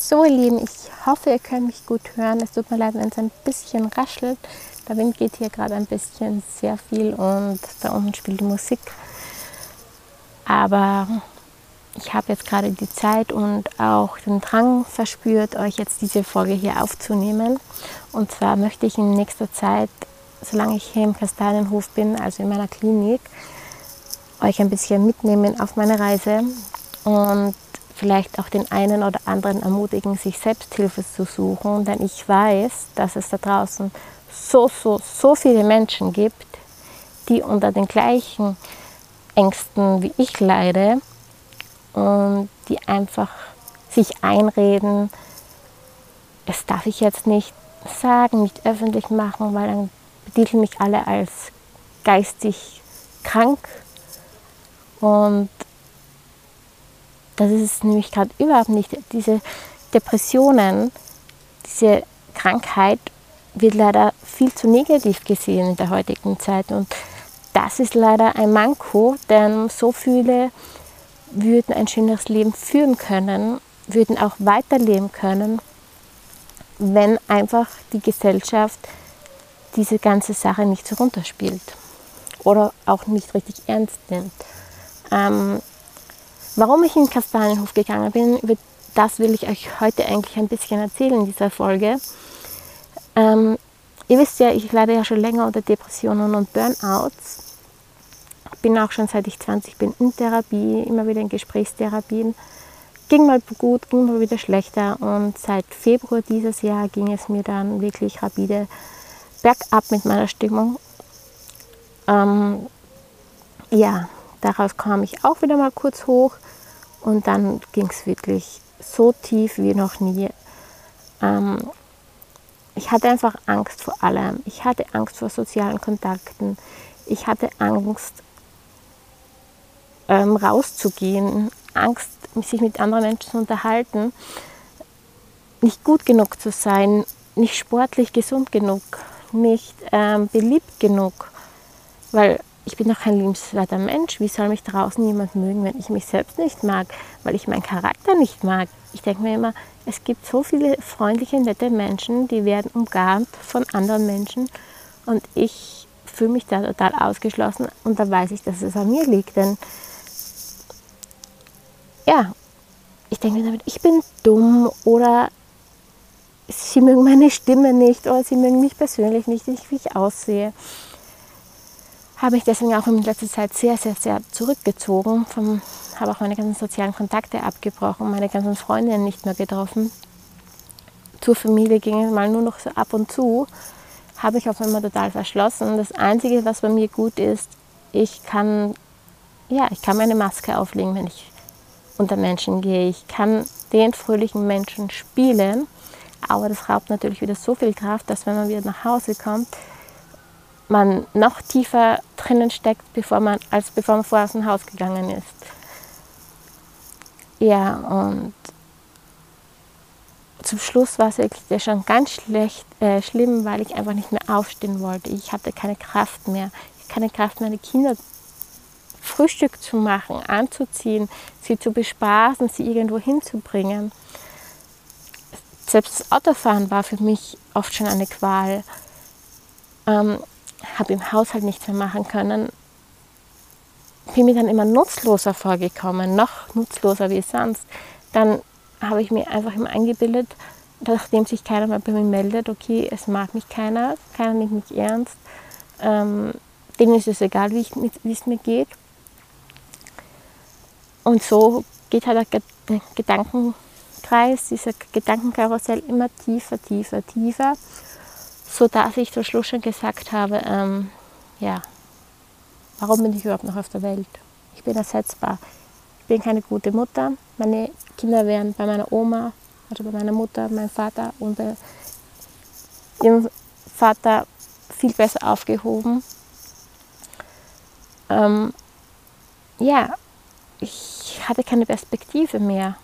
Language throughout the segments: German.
So, ihr Lieben, ich hoffe, ihr könnt mich gut hören. Es tut mir leid, wenn es ein bisschen raschelt. Der Wind geht hier gerade ein bisschen sehr viel und da unten spielt die Musik. Aber ich habe jetzt gerade die Zeit und auch den Drang verspürt, euch jetzt diese Folge hier aufzunehmen. Und zwar möchte ich in nächster Zeit, solange ich hier im Kastanienhof bin, also in meiner Klinik, euch ein bisschen mitnehmen auf meine Reise und vielleicht auch den einen oder anderen ermutigen, sich Selbsthilfe zu suchen, denn ich weiß, dass es da draußen so, so, so viele Menschen gibt, die unter den gleichen Ängsten wie ich leide und die einfach sich einreden, das darf ich jetzt nicht sagen, nicht öffentlich machen, weil dann betiteln mich alle als geistig krank. Und das ist es nämlich gerade überhaupt nicht. Diese Depressionen, diese Krankheit wird leider viel zu negativ gesehen in der heutigen Zeit. Und das ist leider ein Manko, denn so viele würden ein schöneres Leben führen können, würden auch weiterleben können, wenn einfach die Gesellschaft diese ganze Sache nicht so runterspielt oder auch nicht richtig ernst nimmt. Ähm, warum ich in den Kastanienhof gegangen bin, über das will ich euch heute eigentlich ein bisschen erzählen in dieser Folge. Ähm, ihr wisst ja, ich leide ja schon länger unter Depressionen und Burnouts. Bin auch schon seit ich 20 bin in Therapie, immer wieder in Gesprächstherapien. Ging mal gut, ging mal wieder schlechter und seit Februar dieses Jahr ging es mir dann wirklich rapide bergab mit meiner Stimmung. Ähm, ja, Daraus kam ich auch wieder mal kurz hoch und dann ging es wirklich so tief wie noch nie. Ähm, ich hatte einfach Angst vor allem. Ich hatte Angst vor sozialen Kontakten. Ich hatte Angst, ähm, rauszugehen. Angst, sich mit anderen Menschen zu unterhalten. Nicht gut genug zu sein. Nicht sportlich gesund genug. Nicht ähm, beliebt genug. Weil ich bin doch kein liebenswerter Mensch. Wie soll mich draußen jemand mögen, wenn ich mich selbst nicht mag, weil ich meinen Charakter nicht mag? Ich denke mir immer, es gibt so viele freundliche, nette Menschen, die werden umgarnt von anderen Menschen und ich fühle mich da total ausgeschlossen und da weiß ich, dass es an mir liegt. Denn ja, ich denke mir damit, ich bin dumm oder sie mögen meine Stimme nicht oder sie mögen mich persönlich nicht, wie ich aussehe habe ich deswegen auch in letzter Zeit sehr, sehr, sehr zurückgezogen. Vom, habe auch meine ganzen sozialen Kontakte abgebrochen, meine ganzen Freundinnen nicht mehr getroffen. Zur Familie ging es mal nur noch so ab und zu. Habe ich auf einmal total verschlossen. Das Einzige, was bei mir gut ist, ich kann, ja, ich kann meine Maske auflegen, wenn ich unter Menschen gehe. Ich kann den fröhlichen Menschen spielen, aber das raubt natürlich wieder so viel Kraft, dass wenn man wieder nach Hause kommt, man noch tiefer drinnen steckt, bevor man, als bevor man vorher aus dem Haus gegangen ist. Ja, und zum Schluss war es wirklich schon ganz schlecht, äh, schlimm, weil ich einfach nicht mehr aufstehen wollte. Ich hatte keine Kraft mehr. Ich hatte keine Kraft, meine Kinder Frühstück zu machen, anzuziehen, sie zu bespaßen, sie irgendwo hinzubringen. Selbst das Autofahren war für mich oft schon eine Qual. Ähm, habe im Haushalt nichts mehr machen können, bin mir dann immer nutzloser vorgekommen, noch nutzloser wie sonst. Dann habe ich mir einfach immer eingebildet, nachdem sich keiner mehr bei mir meldet, okay, es mag mich keiner, keiner nimmt mich ernst, ähm, denen ist es egal, wie, wie es mir geht. Und so geht halt der Gedankenkreis, dieser Gedankenkarussell immer tiefer, tiefer, tiefer so dass ich zum Schluss schon gesagt habe, ähm, ja, warum bin ich überhaupt noch auf der Welt? Ich bin ersetzbar. Ich bin keine gute Mutter. Meine Kinder wären bei meiner Oma, also bei meiner Mutter, meinem Vater und bei ihrem Vater viel besser aufgehoben. Ähm, ja, ich hatte keine Perspektive mehr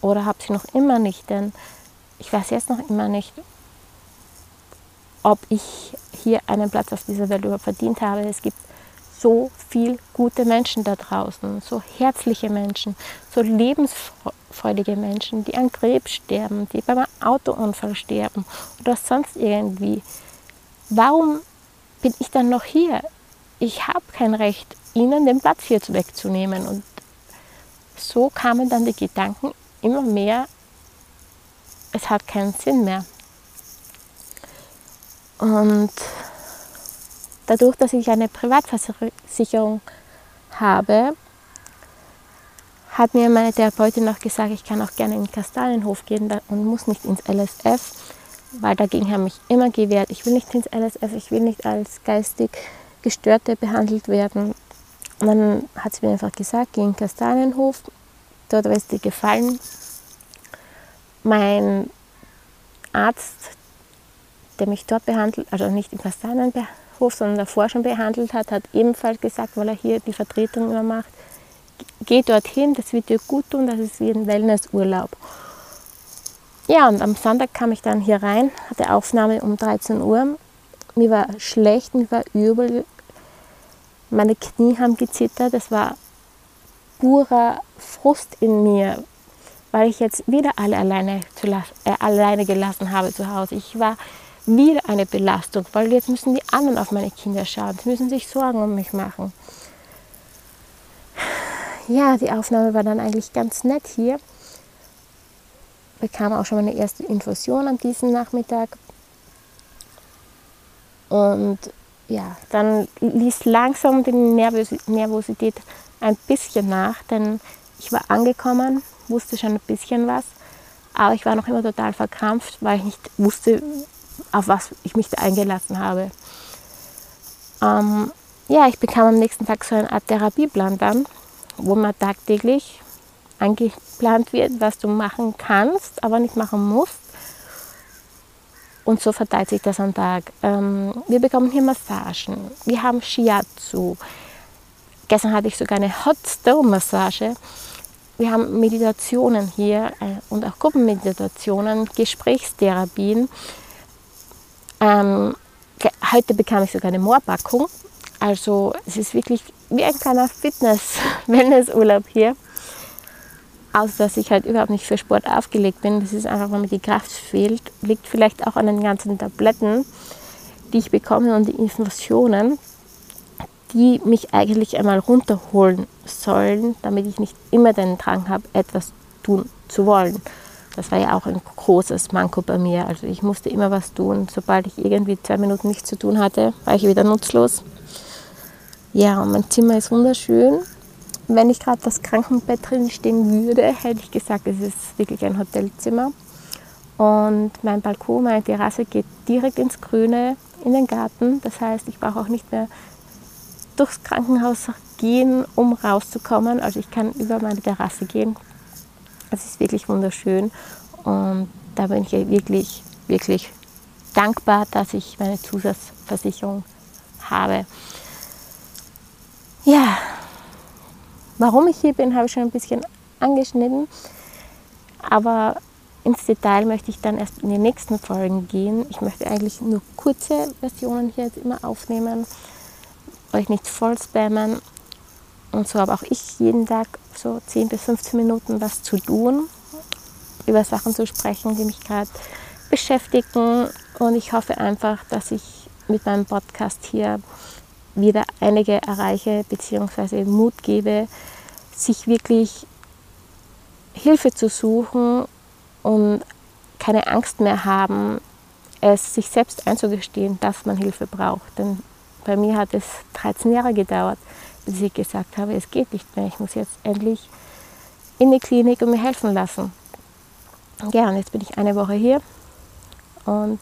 oder habe sie noch immer nicht, denn ich weiß jetzt noch immer nicht, ob ich hier einen Platz auf dieser Welt überhaupt verdient habe. Es gibt so viele gute Menschen da draußen, so herzliche Menschen, so lebensfreudige Menschen, die an Krebs sterben, die beim Autounfall sterben oder sonst irgendwie. Warum bin ich dann noch hier? Ich habe kein Recht, ihnen den Platz hier wegzunehmen. Und so kamen dann die Gedanken immer mehr, es hat keinen Sinn mehr. Und dadurch, dass ich eine Privatversicherung habe, hat mir meine Therapeutin noch gesagt, ich kann auch gerne in den Kastanienhof gehen und muss nicht ins LSF, weil dagegen haben mich immer gewehrt. Ich will nicht ins LSF, ich will nicht als geistig Gestörte behandelt werden. Und dann hat sie mir einfach gesagt, geh in den Kastanienhof, dort wird es dir gefallen. Mein Arzt, der mich dort behandelt, also nicht im Kastanienhof, sondern davor schon behandelt hat, hat ebenfalls gesagt, weil er hier die Vertretung immer macht, geh dorthin, das wird dir gut tun, das ist wie ein Wellnessurlaub. Ja, und am Sonntag kam ich dann hier rein, hatte Aufnahme um 13 Uhr. Mir war schlecht, mir war übel. Meine Knie haben gezittert. Es war purer Frust in mir, weil ich jetzt wieder alle alleine, zu, äh, alleine gelassen habe zu Hause. Ich war wieder eine Belastung, weil jetzt müssen die anderen auf meine Kinder schauen. Sie müssen sich Sorgen um mich machen ja, die Aufnahme war dann eigentlich ganz nett hier. Bekam auch schon meine erste Infusion an diesem Nachmittag. Und ja, dann ließ langsam die Nervosität ein bisschen nach, denn ich war angekommen, wusste schon ein bisschen was, aber ich war noch immer total verkrampft, weil ich nicht wusste, auf was ich mich da eingelassen habe. Ähm, ja, ich bekam am nächsten Tag so eine Art Therapieplan dann wo man tagtäglich eingeplant wird, was du machen kannst, aber nicht machen musst. Und so verteilt sich das am Tag. Ähm, wir bekommen hier Massagen. Wir haben Shiatsu. Gestern hatte ich sogar eine Hot Stone Massage. Wir haben Meditationen hier äh, und auch Gruppenmeditationen, Gesprächstherapien. Ähm, heute bekam ich sogar eine Moorpackung. Also es ist wirklich wie ein kleiner Fitness-Wellnessurlaub hier. Außer dass ich halt überhaupt nicht für Sport aufgelegt bin. Das ist einfach, weil mir die Kraft fehlt. Liegt vielleicht auch an den ganzen Tabletten, die ich bekomme und die Infusionen, die mich eigentlich einmal runterholen sollen, damit ich nicht immer den Drang habe, etwas tun zu wollen. Das war ja auch ein großes Manko bei mir. Also ich musste immer was tun. Sobald ich irgendwie zwei Minuten nichts zu tun hatte, war ich wieder nutzlos. Ja, mein Zimmer ist wunderschön. Wenn ich gerade das Krankenbett drin stehen würde, hätte ich gesagt, es ist wirklich ein Hotelzimmer. Und mein Balkon, meine Terrasse geht direkt ins Grüne, in den Garten. Das heißt, ich brauche auch nicht mehr durchs Krankenhaus gehen, um rauszukommen. Also ich kann über meine Terrasse gehen. Es ist wirklich wunderschön. Und da bin ich wirklich, wirklich dankbar, dass ich meine Zusatzversicherung habe. Ja, warum ich hier bin, habe ich schon ein bisschen angeschnitten. Aber ins Detail möchte ich dann erst in den nächsten Folgen gehen. Ich möchte eigentlich nur kurze Versionen hier jetzt immer aufnehmen, euch nicht voll spammen. Und so habe auch ich jeden Tag so 10 bis 15 Minuten was zu tun, über Sachen zu sprechen, die mich gerade beschäftigen. Und ich hoffe einfach, dass ich mit meinem Podcast hier wieder einige erreiche bzw. Mut gebe, sich wirklich Hilfe zu suchen und keine Angst mehr haben, es sich selbst einzugestehen, dass man Hilfe braucht. Denn bei mir hat es 13 Jahre gedauert, ich gesagt habe, es geht nicht mehr. Ich muss jetzt endlich in die Klinik und mir helfen lassen. Ja, und jetzt bin ich eine Woche hier und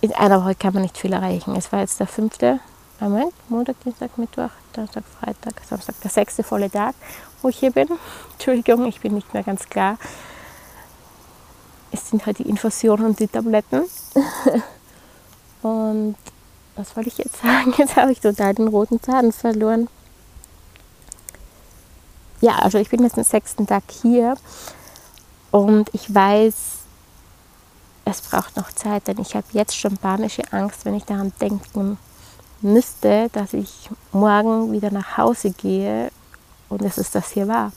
in einer Woche kann man nicht viel erreichen. Es war jetzt der fünfte, Moment, Montag, Dienstag, Mittwoch, Donnerstag, Freitag, Samstag, der sechste volle Tag, wo ich hier bin. Entschuldigung, ich bin nicht mehr ganz klar. Es sind halt die Infusionen und die Tabletten. und was wollte ich jetzt sagen? Jetzt habe ich total den roten Faden verloren. Ja, also ich bin jetzt den sechsten Tag hier und ich weiß, es braucht noch Zeit, denn ich habe jetzt schon panische Angst, wenn ich daran denken müsste, dass ich morgen wieder nach Hause gehe und es das hier war.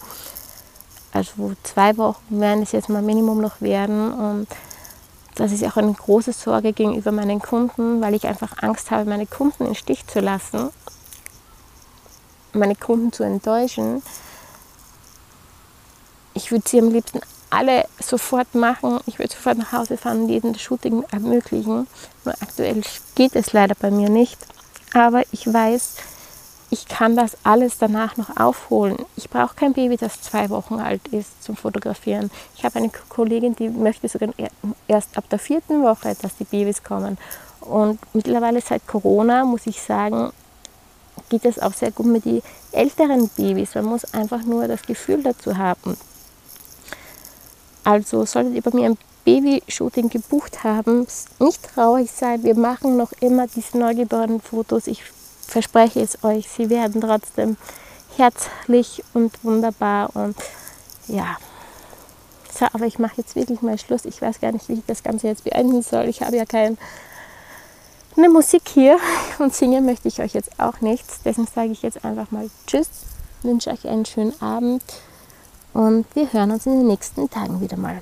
Also zwei Wochen werden es jetzt mal Minimum noch werden und das ist auch eine große Sorge gegenüber meinen Kunden, weil ich einfach Angst habe, meine Kunden in Stich zu lassen, meine Kunden zu enttäuschen. Ich würde sie am liebsten alle sofort machen. Ich würde sofort nach Hause fahren und jedem das Shooting ermöglichen. Nur aktuell geht es leider bei mir nicht. Aber ich weiß, ich kann das alles danach noch aufholen. Ich brauche kein Baby, das zwei Wochen alt ist zum Fotografieren. Ich habe eine Kollegin, die möchte sogar erst ab der vierten Woche, dass die Babys kommen. Und mittlerweile seit Corona, muss ich sagen, geht es auch sehr gut mit den älteren Babys. Man muss einfach nur das Gefühl dazu haben. Also solltet ihr bei mir ein Baby-Shooting gebucht haben, nicht traurig sein. Wir machen noch immer diese neugeborenen Fotos. Ich verspreche es euch, sie werden trotzdem herzlich und wunderbar und ja. So, aber ich mache jetzt wirklich mal Schluss. Ich weiß gar nicht, wie ich das Ganze jetzt beenden soll. Ich habe ja keine Musik hier und singen möchte ich euch jetzt auch nichts. Deswegen sage ich jetzt einfach mal Tschüss, wünsche euch einen schönen Abend und wir hören uns in den nächsten Tagen wieder mal.